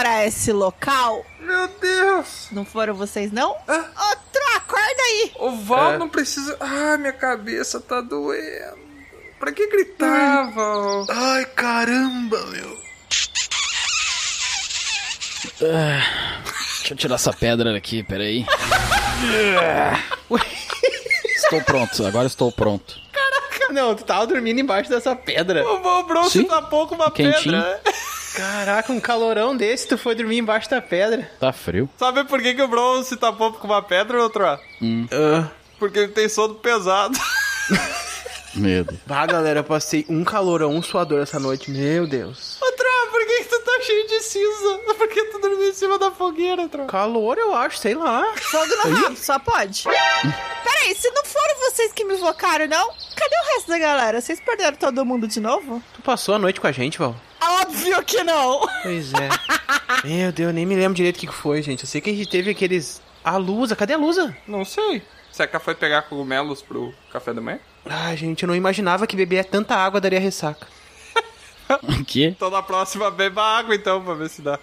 para esse local? Meu Deus! Não foram vocês, não? Outro, acorda aí! O Val É. não precisa. Ai, minha cabeça tá doendo. Pra que gritar, Val? Ai, caramba, meu. Deixa eu tirar essa pedra daqui, peraí. estou pronto, agora estou pronto. Não, tu tava dormindo embaixo dessa pedra. O Sim. tapou com uma Quentinho. pedra. Caraca, um calorão desse, tu foi dormir embaixo da pedra. Tá frio. Sabe por que, que o Bron se tapou com uma pedra, outro? Porque ele tem sono pesado. Deus. Ah, galera, eu passei um calorão, um suador essa noite. Meu Deus. Outro, por que, que tu tá cheio de cinza? Por que tu dormiu em cima da fogueira, outro? Calor, eu acho, sei lá. Fogo no rabo, só pode. Peraí, se não foram vocês que me invocaram, não? Cadê o resto da galera? Vocês perderam todo mundo de novo? Tu passou a noite com a gente, Val? Óbvio que não! Pois é. Meu Deus, eu nem me lembro direito o que foi, gente. Eu sei que a gente teve aqueles. A Lusa, cadê a Lusa? Não sei. Será que ela foi pegar cogumelos pro café da manhã? Ai, gente, eu não imaginava que beber tanta água daria ressaca. O quê? Então na próxima beba água então, pra ver se dá.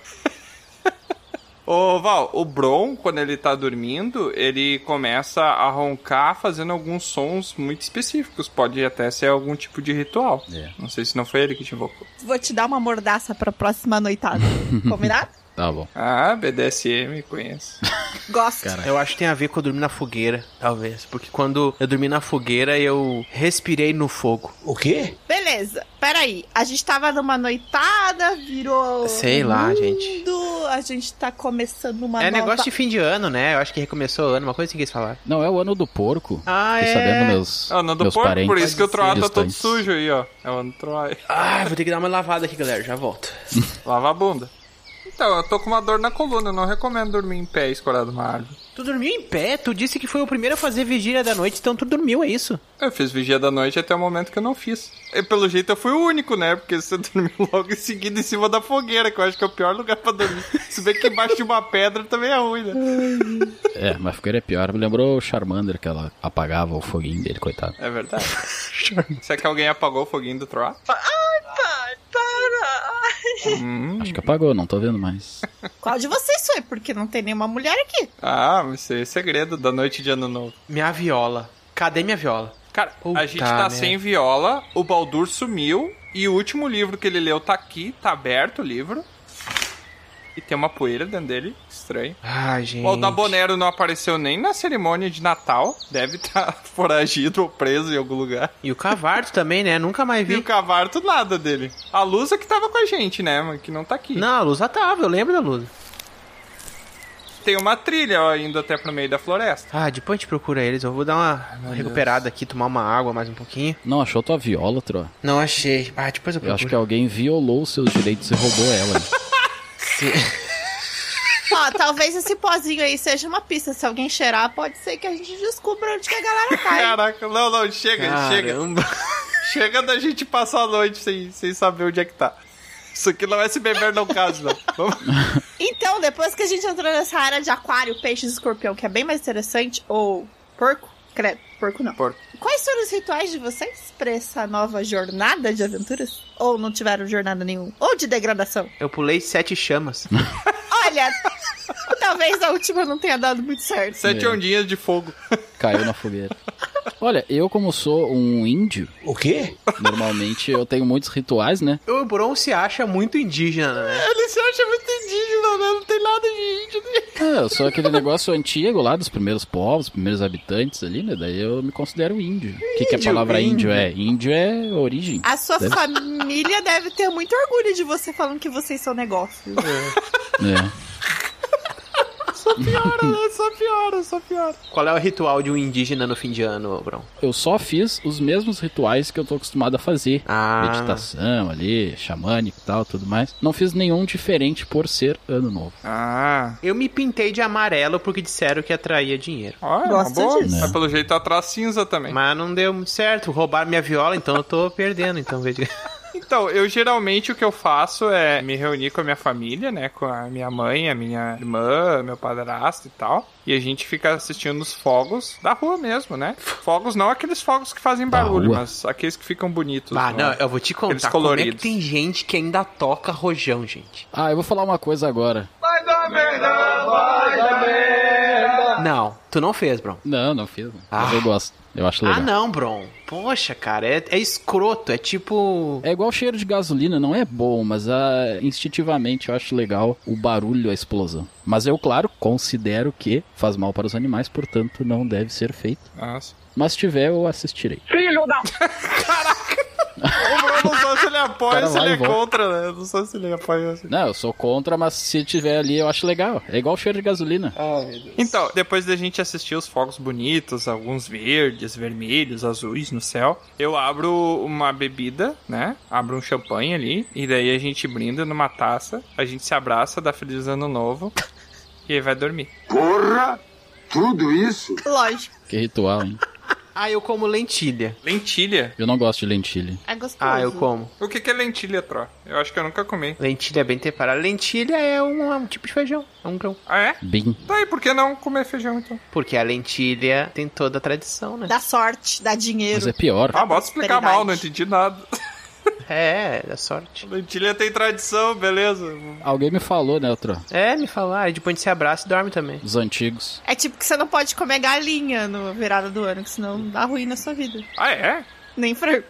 Ô Val, o Bron, quando ele tá dormindo, ele começa a roncar fazendo alguns sons muito específicos. Pode até ser algum tipo de ritual. É. Não sei se não foi ele que te invocou. Vou te dar uma mordaça pra próxima noitada. Combinado? Tá bom. Ah, BDSM, conheço. Gosto. Cara. Eu acho que tem a ver com eu dormir na fogueira, talvez. Porque quando eu dormi na fogueira, eu respirei no fogo. O quê? Beleza, peraí. A gente tava numa noitada, virou. Sei lá, mundo, gente. A gente tá começando uma é nova... negócio de fim de ano, né? Eu acho que recomeçou o ano, uma coisa assim que eles falaram. Não, é o ano do porco. Ah, Fiquei é? sabendo meus, Ah, não do meus porco, parentes. por isso que o Troá tá todo sujo aí, ó. É o ano do Troá. Ah, vou ter que dar uma lavada aqui, galera. Já volto. Lava a bunda. Então, eu tô com uma dor na coluna, eu não recomendo dormir em pé escorado numa árvore. Tu dormiu em pé? Tu disse que foi o primeiro a fazer vigília da noite, então tu dormiu, é isso? Eu fiz vigia da noite até o momento que eu não fiz. E pelo jeito eu fui o único, né? Porque você dormiu logo em seguida em cima da fogueira, que eu acho que é o pior lugar pra dormir. Se bem que embaixo de uma pedra também é ruim, né? É, mas fogueira é pior. Me lembrou o Charmander, que ela apagava o foguinho dele, coitado. É verdade. Será que alguém apagou o foguinho do Troá? Acho que apagou, não tô vendo mais. Qual de vocês foi? Porque não tem nenhuma mulher aqui. Ah, mas isso é segredo da noite de ano novo. Minha viola. Cadê minha viola? Cara, Puta a gente tá merda. sem viola, o Baldur sumiu, e o último livro que ele leu tá aqui, tá aberto o livro. E tem uma poeira dentro dele, estranho. Ai, gente. O Aldabonero não apareceu nem na cerimônia de Natal. Deve estar foragido ou preso em algum lugar. E o Cavarto também, né? Nunca mais E o vi. Cavarto, nada dele. A Lusa que tava com a gente, né? Mas que não tá aqui. Não, a Lusa tava, eu lembro da Lusa. Tem uma trilha, ó, indo até pro meio da floresta. Ah, depois a gente procura eles. Eu vou dar uma, recuperada aqui, tomar uma água mais um pouquinho. Não achou tua viola, Tro? Não achei. Ah, depois eu Eu procuro. acho que alguém violou os seus direitos e roubou ela. Ó, talvez esse pozinho aí seja uma pista. Se alguém cheirar, pode ser que a gente descubra onde que a galera tá. Caraca, não, não, chega, chega. Caramba. Chega da gente passar a noite sem, sem saber onde é que tá. Isso aqui não é se beber no caso, não. Vamos... Então, depois que a gente entrou nessa área de aquário, peixes e escorpião, que é bem mais interessante, ou porco, credo, porco não. Porco. Quais foram os rituais de vocês pra essa nova jornada de aventuras? Ou não tiveram jornada nenhuma? Ou de degradação? Eu pulei sete chamas. Olha, talvez a última não tenha dado muito certo. Sete É. ondinhas de fogo. Caiu na fogueira. Olha, eu como sou um índio, O quê? normalmente eu tenho muitos rituais, né? o Bron se acha muito indígena, né? Ele se acha muito indígena, né? Não tem nada de É, eu sou aquele negócio antigo lá dos primeiros povos, dos primeiros habitantes ali, né? Daí eu me considero índio. O que, que a Índio, palavra índio, índio. é? Índio é origem. A sua Deve- família deve ter muito orgulho de você falando que vocês são negócio. É. Só piora, né? Só piora, só piora. Qual é o ritual de um indígena no fim de ano, Bron? Eu só fiz os mesmos rituais que eu tô acostumado a fazer. Ah. Meditação ali, xamânico e tal, tudo mais. Não fiz nenhum diferente por ser ano novo. Ah, Eu me pintei de amarelo porque disseram que atraía dinheiro. ó, é uma Gosto boa. disso. Mas pelo jeito atrás cinza também. Mas não deu muito certo. Roubaram minha viola, então eu tô perdendo. Então, veja. Então, eu geralmente o que eu faço é me reunir com a minha família, né? Com a minha mãe, a minha irmã, meu padrasto e tal. E a gente fica assistindo os fogos da rua mesmo, né? Fogos não aqueles fogos que fazem barulho, mas aqueles que ficam bonitos. Ah, né? não, eu vou te contar como é que tem gente que ainda toca rojão, gente. Ah, eu vou falar uma coisa agora. Não, tu não fez, Bron. Não, não fiz. Mas Ah. eu gosto. Eu acho legal. Ah, não, Bron. Poxa, cara, é, é escroto, é tipo... É igual cheiro de gasolina, não é bom, mas ah, instintivamente eu acho legal o barulho, a explosão. Mas eu, claro, considero que faz mal para os animais, portanto não deve ser feito. Nossa. Mas se tiver, eu assistirei. O Bruno não sabe se ele apoia ou se ele é volta. contra, né? Não sei se ele apoia assim. Não, eu sou contra, mas se tiver ali, eu acho legal. É igual cheiro de gasolina. Então, depois da gente assistir os fogos bonitos, alguns verdes, vermelhos, azuis no céu, eu abro uma bebida, né? Abro um champanhe ali, e daí a gente brinda numa taça, a gente se abraça, dá feliz ano novo, e aí vai dormir. Porra! Tudo isso? Lógico. Que ritual, hein? Ah, eu como lentilha. Lentilha? Eu não gosto de lentilha. É gostoso. Ah, eu como. O que, que é lentilha, Tro? Eu acho que eu nunca comi. Lentilha bem temperada. Lentilha é um, é um tipo de feijão, é um grão. Ah, é? Bem. Tá, e por que não comer feijão, então? Porque a lentilha tem toda a tradição, né? Dá sorte, dá dinheiro. Mas é pior. Ah, bota explicar mal, não entendi nada. É, dá sorte. lentilha tem tradição, beleza. Alguém me falou, né, outro? É, me falar, aí depois a gente se abraça e dorme também. Dos antigos. É tipo que você não pode comer galinha no virada do ano, que senão dá ruim na sua vida. Ah, é? Nem frango.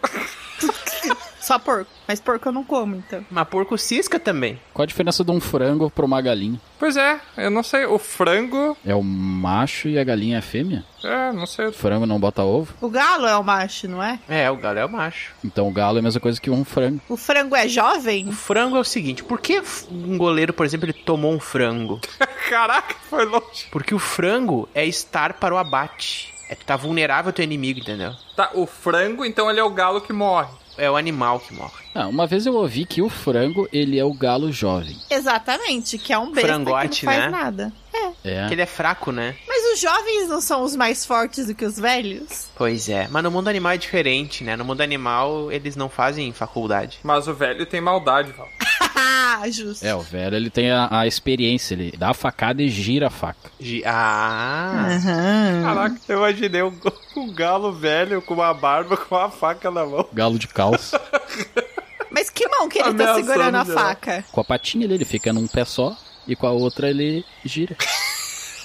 Só porco. Mas porco eu não como, então. Mas porco cisca também. Qual a diferença de um frango pra uma galinha? Pois é, eu não sei. O frango. É o macho e a galinha é a fêmea? É, não sei. O frango não bota ovo? O galo é o macho, não é? É, o galo é o macho. Então o galo é a mesma coisa que um frango. O frango é jovem? O frango é o seguinte, por que um goleiro, por exemplo, ele tomou um frango? Caraca, foi longe. Porque o frango é estar para o abate. É tu tá vulnerável ao teu inimigo, entendeu? Tá, o frango, então ele é o galo que morre. É o animal que morre. Ah, uma vez eu ouvi que o frango, ele é o galo jovem. Exatamente, que é um besta Frangote, que não faz né? nada. É. É. Porque ele é fraco, né? Mas os jovens não são os mais fortes do que os velhos? Pois é. Mas no mundo animal é diferente, né? No mundo animal, eles não fazem faculdade. Mas o velho tem maldade, Val. Ah, justo. É, o velho, ele tem a, a experiência, ele dá a facada e gira a faca. Gi- Ah! Aham. Caraca, eu imaginei um, um galo velho com uma barba, com uma faca na mão. Galo de calça. Mas que mão que ele tá Ameaçando segurando a geral. faca? com a patinha dele, ele fica num pé só e com a outra ele gira.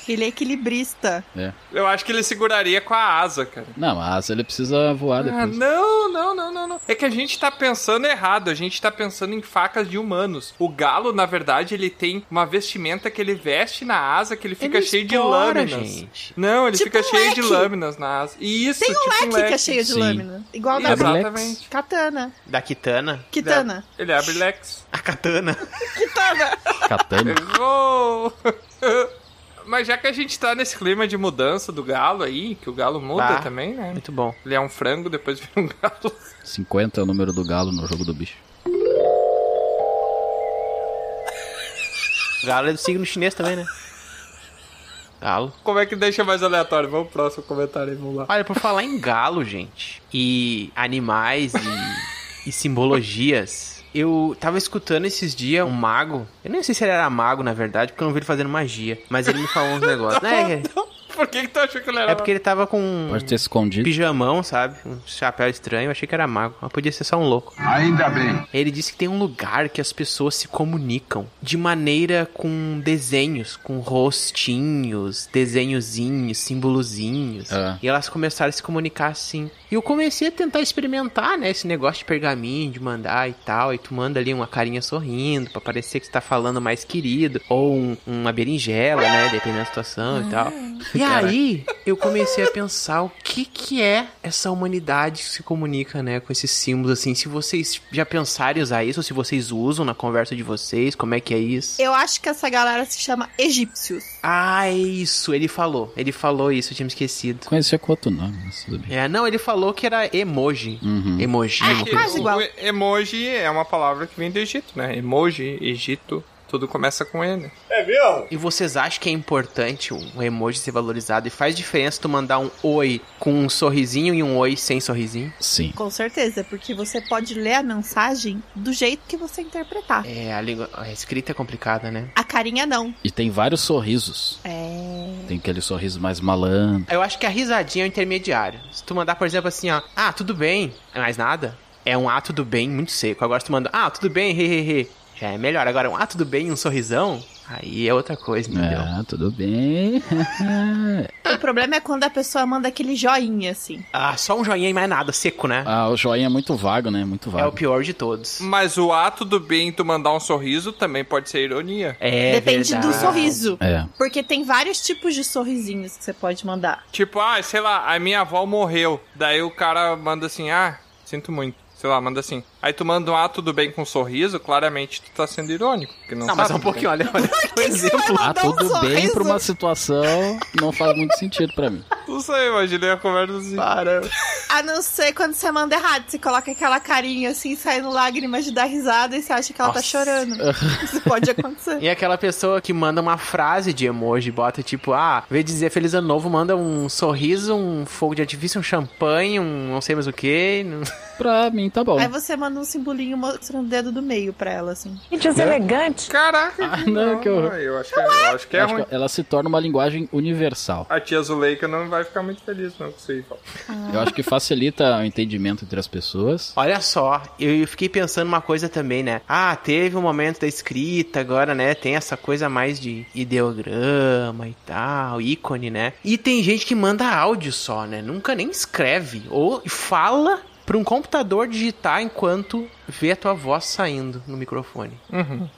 Ele é equilibrista. É. Eu acho que ele seguraria com a asa, cara. Não, a asa ele precisa voar Ah, depois. não, não, não, não, não. É que a gente tá pensando errado. A gente tá pensando em facas de humanos. O galo, na verdade, ele tem uma vestimenta que ele veste na asa que ele fica Ele cheio de explora, lâminas. gente. Não, ele Tipo fica um cheio de leque. lâminas na asa. Isso, Tem um tipo leque, que é cheio de Sim. lâmina. Igual da Exatamente. katana. Da Kitana? Kitana. Ele abre lex. A katana. Kitana. Katana. Errou! Mas já que a gente tá nesse clima de mudança do galo aí, que o galo muda Bah. também, né? Muito bom. Ele é um frango, depois vira um galo. 50 é o número do galo no jogo do bicho. Galo é do signo chinês também, né? Galo. Como é que deixa mais aleatório? Vamos pro próximo comentário aí, vamos lá. Olha, por falar em galo, gente, e animais e, e simbologias, eu tava escutando esses dias um mago. Eu nem sei se ele era mago, na verdade, porque eu não vi ele fazendo magia. Mas ele me falou uns negócios. né? Por que, que tu achou que ele era É porque ele tava com um Pode ter escondido. pijamão, sabe? Um chapéu estranho. Eu achei que era mago. Mas podia ser só um louco. Ainda bem. Ele disse que tem um lugar que as pessoas se comunicam de maneira com desenhos, com rostinhos, desenhozinhos, símbolozinhos. Ah. E elas começaram a se comunicar assim. E eu comecei a tentar experimentar, né, esse negócio de pergaminho, de mandar e tal. E tu manda ali uma carinha sorrindo pra parecer que você tá falando mais querido. Ou um- uma berinjela, né, dependendo da situação e tal. E aí, eu comecei a pensar o que que é essa humanidade que se comunica, né, com esses símbolos assim. Se vocês já pensaram em usar isso, ou se vocês usam na conversa de vocês, como é que é isso? Eu acho que essa galera se chama egípcios. Ah, é isso, ele falou. Ele falou isso, eu tinha me esquecido. Conhecia com outro nome, mas tudo bem. É, não, ele falou que era emoji. Uhum. Emoji, é coisa quase igual. O emoji é uma palavra que vem do Egito, né? Emoji, Egito, Tudo começa com ele. E vocês acham que é importante um emoji ser valorizado? E faz diferença tu mandar um oi com um sorrisinho e um oi sem sorrisinho? Sim. Com certeza, porque você pode ler a mensagem do jeito que você interpretar. É, a, língua, a escrita é complicada, né? A carinha não. E tem vários sorrisos. É. Tem aquele sorriso mais malandro. Eu acho que a risadinha é o intermediário. Se tu mandar, por exemplo, assim, ó, ah, tudo bem, é mais nada, é um ah, tudo bem muito seco. Agora tu manda, ah, tudo bem, he, he, he, já é melhor. Agora um ah, tudo bem, um sorrisão, aí é outra coisa, entendeu? É, tudo bem. O problema é quando a pessoa manda aquele joinha, assim. Ah, só um joinha e mais nada, seco, né? ah, o joinha é muito vago, né? Muito É o vago. pior de todos. Mas o ato do bem tu mandar um sorriso também pode ser ironia. É Depende do verdade. sorriso. É. Porque tem vários tipos de sorrisinhos que você pode mandar. Tipo, ah, sei lá, a minha avó morreu. Daí o cara manda assim, ah, sinto muito. Sei lá, manda assim. Aí tu manda um ah, tudo bem com um sorriso, claramente tu tá sendo irônico. Porque não, Não, mas tá é um tudo pouquinho, olha, olha. Por exemplo. Ah, Mandar um tudo bem pra uma situação não faz muito sentido pra mim. Não sei, imaginei a conversa assim. Para. A não ser quando você manda errado. Você coloca aquela carinha assim, saindo lágrimas de dar risada e você acha que ela tá Nossa. chorando. Isso pode acontecer. E aquela pessoa que manda uma frase de emoji, bota tipo, ah, em vez de dizer feliz ano novo, manda um sorriso, um fogo de artifício, um champanhe, um não sei mais o que. Pra mim tá bom. Aí você manda um simbolinho mostrando o dedo do meio pra ela, assim. Caraca, Ah, não, que horror. eu acho que, é, eu acho que é Eu acho ruim. que ela se torna uma linguagem universal. A tia Zuleika não vai ficar muito feliz, não, com isso aí. Eu acho que facilita o entendimento entre as pessoas. Olha só, eu fiquei pensando uma coisa também, né? Ah, teve um momento da escrita, agora, né? Tem essa coisa mais de ideograma e tal, ícone, né? E tem gente que manda áudio só, né? Nunca nem escreve. Ou fala pra um computador digitar enquanto vê a tua voz saindo no microfone.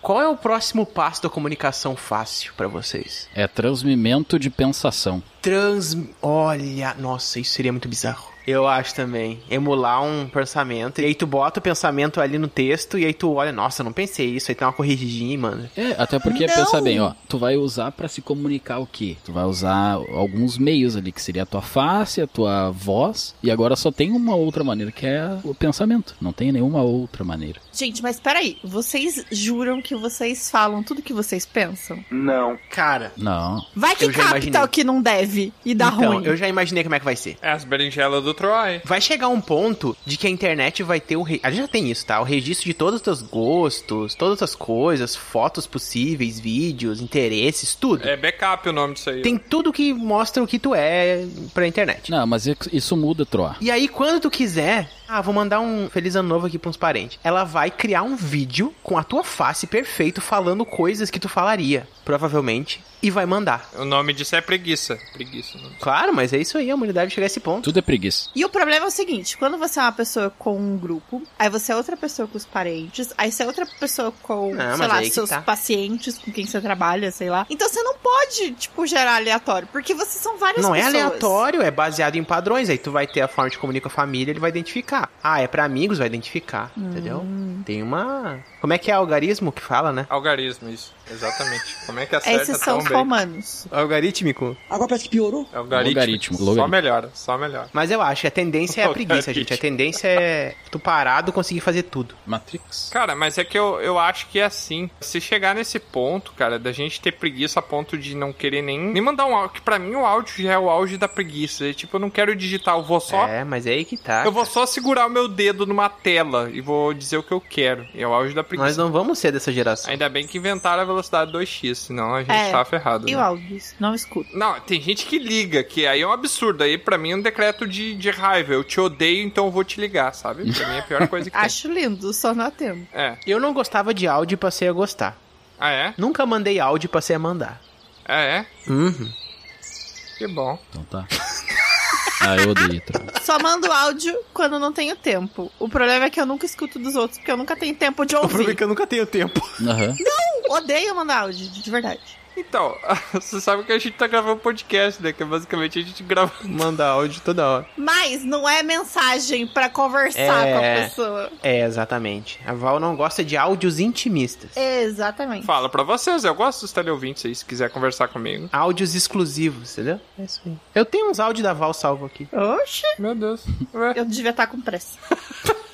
Qual é o próximo passo da comunicação fácil pra vocês? É transmimento de pensação. Trans... Olha, nossa, isso seria muito bizarro. Eu acho também. Emular um pensamento. E aí tu bota o pensamento ali no texto e aí tu olha, nossa, eu não pensei isso. Aí tem uma corrigidinha e manda. É, até porque, Não. pensa bem, ó, tu vai usar pra se comunicar o quê? Tu vai usar alguns meios ali, que seria a tua face, a tua voz, e agora só tem uma outra maneira, que é o pensamento. Não tem nenhuma outra maneira. Gente, mas peraí. Vocês juram que vocês falam tudo que vocês pensam? Não. Cara, Não. Vai que capta o que não deve e dá então, ruim. eu já imaginei como é que vai ser. É as berinjelas do Troy. Vai chegar um ponto de que a internet vai ter o. Re... A gente já tem isso, tá? O registro de todos os teus gostos, todas as coisas, fotos possíveis, vídeos, interesses, tudo. É backup o nome disso aí. Tem tudo que mostra o que tu é pra internet. Não, mas isso muda, Troa. E aí, quando tu quiser, ah, vou mandar um feliz ano novo aqui pra uns parentes. Ela vai criar um vídeo com a tua face perfeito falando coisas que tu falaria, provavelmente, e vai mandar. O nome disso é preguiça. Preguiça. Claro, mas é isso aí, a humanidade chega a esse ponto. Tudo é preguiça. E o problema é o seguinte: quando você é uma pessoa com um grupo, aí você é outra pessoa com os parentes, aí você é outra pessoa com, Não, sei lá, seus tá. pacientes com quem você trabalha, sei lá. Então você não pode, tipo, gerar aleatório, porque vocês são várias Não é pessoas. aleatório, é baseado em padrões. Aí tu vai ter a forma de comunicar com a família, ele vai identificar. Ah, é pra amigos, vai identificar. Entendeu? Tem uma. Como é que é algarismo que fala, né? Algarismo, isso. Exatamente. Como é que acerta Esses são os romanos. Algarítmico. Agora parece que piorou. Algarismo. Logaritmo, Só logaritmo. melhora, só melhora. Mas eu acho que a tendência é a preguiça, gente. A tendência é tu parado conseguir fazer tudo. Matrix. Cara, mas é que eu, eu acho que é assim. Se chegar nesse ponto, cara, da gente ter preguiça a ponto de não querer nem, nem mandar um áudio, que pra mim o áudio já é o auge da preguiça. É, tipo, eu não quero digitar, eu vou só. É, mas é aí que tá. Eu vou só segurar o meu dedo numa tela e vou dizer o que eu quero. É o auge da preguiça. Nós não vamos ser dessa geração. Ainda bem que inventaram a velocidade 2x, senão a gente É, tá ferrado. E né? o áudios? Não escuto. Não, tem gente que liga, que aí é um absurdo. Aí pra mim é um decreto de, de raiva. Eu te odeio, então eu vou te ligar, sabe? Pra mim é a pior coisa que tem. Acho lindo, só não atendo. É. Eu não gostava de áudio e passei a gostar. Ah, é? Nunca mandei áudio e passei a mandar. Ah, é? Uhum. Que bom. Então tá. Ah, eu odeio. Só mando áudio quando não tenho tempo. O problema é que eu nunca escuto dos outros, porque eu nunca tenho tempo de O problema é ouvir. que eu nunca tenho tempo. Aham. Odeio mandar áudio, de verdade. Então, você sabe que a gente tá gravando podcast, né? Que basicamente a gente grava. Manda áudio toda hora. Mas não é mensagem pra conversar É. com a pessoa. É, exatamente. A Val não gosta de áudios intimistas. Exatamente. Fala pra vocês, eu gosto dos teleouvintes aí, se quiser conversar comigo. Áudios exclusivos, entendeu? É isso aí. Eu tenho uns áudios da Val salvo aqui. Oxe, Meu Deus. Ué. eu devia estar com pressa.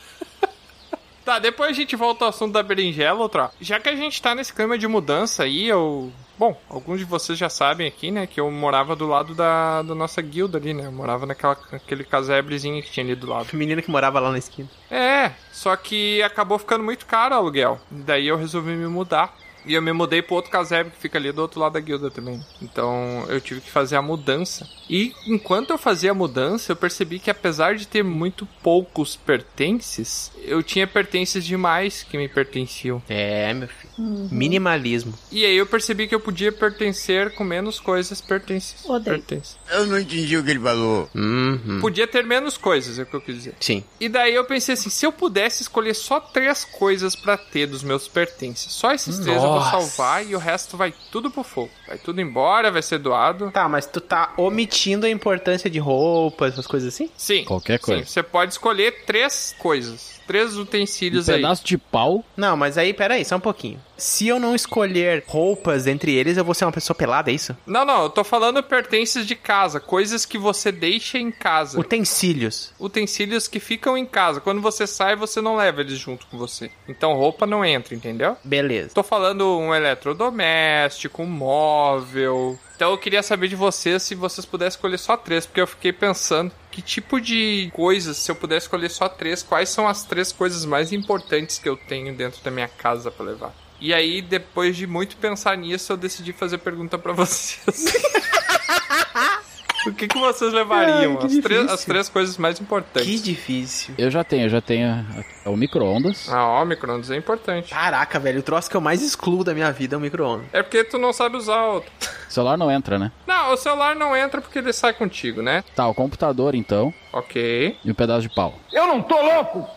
Tá, depois a gente volta ao assunto da berinjela, outra. Já que a gente tá nesse clima de mudança aí, eu. Bom, alguns de vocês já sabem aqui, né, que eu morava do lado da, da nossa guilda ali, né? Eu morava naquela, naquele casebrezinho que tinha ali do lado. Menina que morava lá na esquina. É, só que acabou ficando muito caro o aluguel. Daí eu resolvi me mudar. E eu me mudei pro outro casebre que fica ali do outro lado da guilda também. Então eu tive que fazer a mudança. E enquanto eu fazia a mudança, eu percebi que apesar de ter muito poucos pertences, eu tinha pertences demais que me pertenciam. É, meu filho. Minimalismo. E aí eu percebi que eu podia pertencer com menos coisas pertences. Odeio. Eu não entendi o que ele falou. Uhum. Podia ter menos coisas, é o que eu quis dizer. Sim. E daí eu pensei assim, se eu pudesse escolher só três coisas pra ter dos meus pertences, só esses três eu vou Nossa. salvar e o resto vai tudo pro fogo. Vai tudo embora, vai ser doado. Tá, mas tu tá omitindo a importância de roupas, essas coisas assim? Sim. Qualquer coisa. Sim, você pode escolher três coisas, três Um utensílios aí. pedaço de pau. Não, mas aí, peraí, só um pouquinho. Se eu não escolher roupas entre eles, eu vou ser uma pessoa pelada, é isso? Não, não, eu tô falando pertences de casa, coisas que você deixa em casa. Utensílios. Utensílios que ficam em casa. Quando você sai, você não leva eles junto com você. Então roupa não entra, entendeu? Beleza. Tô falando um eletrodoméstico, um móvel. Então eu queria saber de vocês se vocês pudessem escolher só três, porque eu fiquei pensando que tipo de coisas, se eu pudesse escolher só três, quais são as três coisas mais importantes que eu tenho dentro da minha casa pra levar. E aí, depois de muito pensar nisso, eu decidi fazer pergunta pra vocês. o que, que vocês levariam? Ai, que as, três, as três coisas mais importantes. Que difícil. Eu já tenho, eu já tenho a- o micro-ondas. Ah, ó, micro-ondas é importante. Caraca, velho, o troço que eu mais excluo da minha vida é o micro-ondas. É porque tu não sabe usar outro. O celular não entra, né? Não, o celular não entra porque ele sai contigo, né? Tá, o computador então Ok. e um pedaço de pau. Eu não tô louco!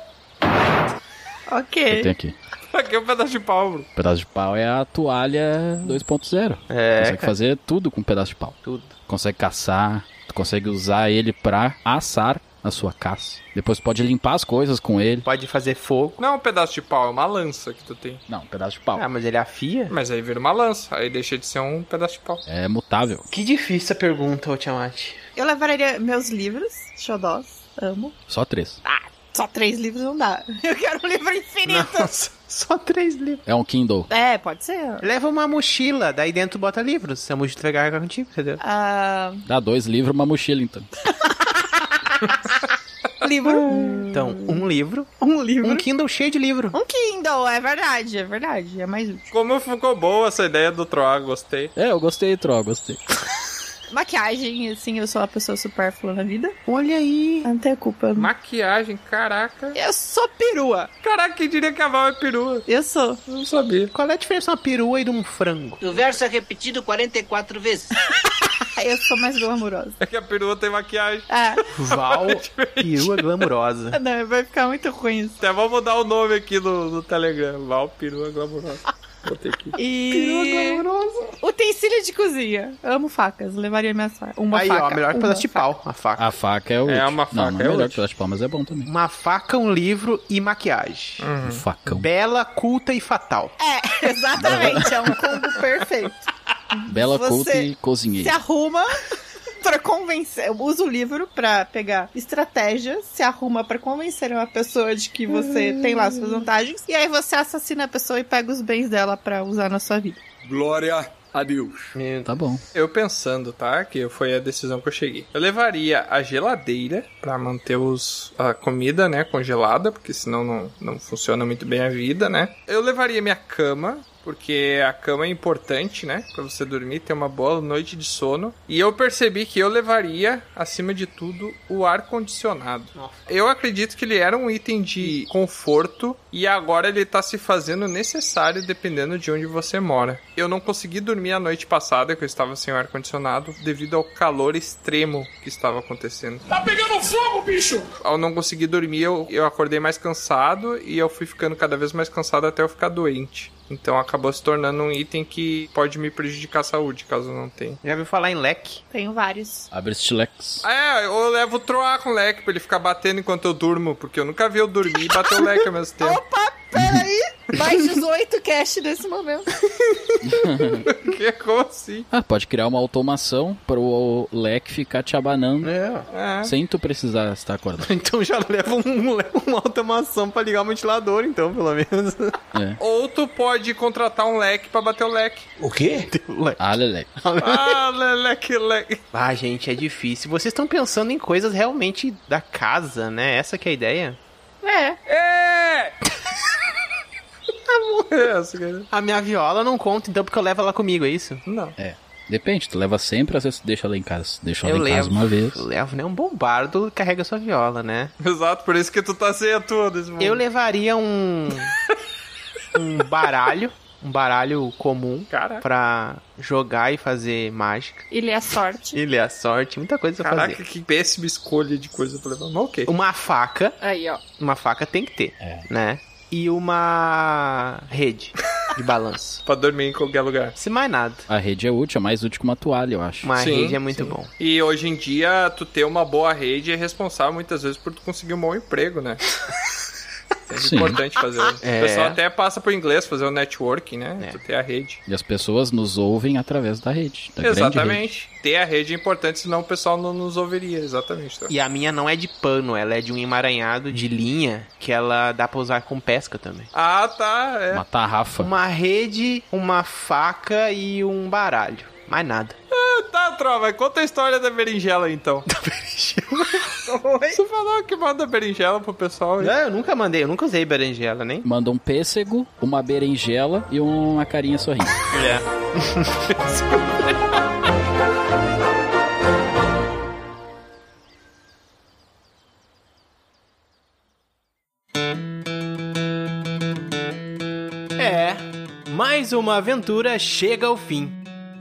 Eu Ok. tenho aqui. Aqui é um pedaço de pau, bro. O pedaço de pau é a toalha 2.0. É, Consegue cara. fazer tudo com um pedaço de pau. Tudo. Consegue caçar, tu consegue usar ele pra assar a sua caça. Depois pode limpar as coisas com ele. Pode fazer fogo. Não é um pedaço de pau, é uma lança que tu tem. Não, um pedaço de pau. Ah, mas ele afia? Mas aí vira uma lança, aí deixa de ser um pedaço de pau. É mutável. Que difícil essa pergunta, ô Tiamat. Eu levaria meus livros, xodós, amo. Só três. Ah, só três livros não dá. Eu quero um livro infinito. Nossa, só três livros. É um Kindle. É, pode ser. Leva uma mochila, daí dentro bota livros. Se a mochila vai carregar contigo, entendeu? Ah, Dá dois livros, uma mochila então. livro. Então, um livro, Um livro. um Kindle cheio de livro. Um Kindle, é verdade, é verdade. É mais útil. Como ficou boa essa ideia do Troá, gostei. É, eu gostei, Tro, gostei. Maquiagem, assim, eu sou uma pessoa supérflua na vida. Olha aí. Não tenho culpa. Maquiagem, caraca. Eu sou perua. Caraca, quem diria que a Val é perua? Eu sou. Eu não sabia. Qual é a diferença de uma perua e de um frango? O verso é repetido 44 vezes. Eu sou mais glamurosa. É que a perua tem maquiagem. Ah, Val, perua glamurosa. não, vai ficar muito ruim isso. Até vamos mudar o nome aqui no, no Telegram. Val, perua glamurosa. Botei aqui. E. Utensílio de cozinha. Amo facas. Levaria minhas facas. Uma Aí, faca. ó, melhor pedaço de pau, a faca. A faca é o. É, uma Não, faca não é é melhor que pedaço de pau, mas é bom também. Uma faca, um livro e maquiagem. Um facão. Bela, culta e fatal. É, exatamente. É um combo perfeito. Bela Você culta e Se cozinheira. arruma pra convencer. Eu uso o livro pra pegar estratégias, se arruma pra convencer uma pessoa de que você tem lá suas vantagens. E aí você assassina a pessoa e pega os bens dela pra usar na sua vida. Glória a Deus. Tá bom. Eu pensando, tá? Que foi a decisão que eu cheguei. Eu levaria a geladeira pra manter os, a comida, né, congelada, porque senão não, não funciona muito bem a vida, né? Eu levaria minha cama, porque a cama é importante, né? Pra você dormir, ter uma boa noite de sono. E eu percebi que eu levaria, acima de tudo, o ar-condicionado. Eu acredito que ele era um item de conforto e agora ele tá se fazendo necessário dependendo de onde você mora. Eu não consegui dormir a noite passada, que eu estava sem o ar-condicionado, devido ao calor extremo que estava acontecendo. Tá pegando fogo, bicho! Ao não conseguir dormir, eu, eu acordei mais cansado e eu fui ficando cada vez mais cansado até eu ficar doente. Então acabou se tornando um item que pode me prejudicar a saúde, caso não tenha. Já ouviu falar em leque? Tenho vários. Abre estilex. Ah, é, eu levo o troar com o leque pra ele ficar batendo enquanto eu durmo, porque eu nunca vi eu dormir e bater o leque ao mesmo tempo. Opa, peraí! Mais 18 cash nesse momento. que como assim? Ah, pode criar uma automação pro leque ficar te abanando É. É. sem tu precisar estar acordado. Então já leva um, uma automação pra ligar o ventilador, então, pelo menos. É. Ou tu pode contratar um leque pra bater o leque. O quê? Ah, Leleque. Ah, le- leque, leque. Ah, gente, é difícil. Vocês estão pensando em coisas realmente da casa, né? Essa que é a ideia. É. É! É essa, cara. A minha viola não conta, então, porque eu levo ela comigo, é isso? Não. É. Depende, tu leva sempre, às vezes tu deixa ela em casa. Deixa ela eu em casa levo. uma vez. Eu levo, né? Um bombardo carrega sua viola, né? Exato, por isso que tu tá sem a tua nesse momento. Eu levaria um. um baralho. Um baralho comum Caraca. pra jogar e fazer mágica. Ele é sorte. Ele é a sorte, muita coisa pra Caraca, fazer. que péssima escolha de coisa pra levar. Mas ok. Uma faca. Aí, ó. Uma faca tem que ter, É. né? E uma rede de balanço. Pra dormir em qualquer lugar. Se mais nada. A rede é útil, é mais útil que uma toalha, eu acho. Uma Sim, rede é muito sim. bom. E hoje em dia, tu ter uma boa rede é responsável muitas vezes por tu conseguir um bom emprego, né? É Sim. importante fazer. É. O pessoal até passa por inglês, fazer o networking, né? É. Tu ter a rede. E as pessoas nos ouvem através da rede. Da grande rede. Exatamente. Ter a rede é importante, senão o pessoal não nos ouviria. Exatamente. Tá? E a minha não é de pano, ela é de um emaranhado de linha que ela dá pra usar com pesca também. Ah, tá. É. Uma tarrafa. Uma rede, uma faca e um baralho. Mais nada. Trova, conta a história da berinjela então. Da berinjela? Você falou que manda berinjela pro pessoal. Não, eu nunca mandei, eu nunca usei berinjela, nem. Manda um pêssego, uma berinjela e uma carinha sorrindo. É. É, mais uma aventura chega ao fim.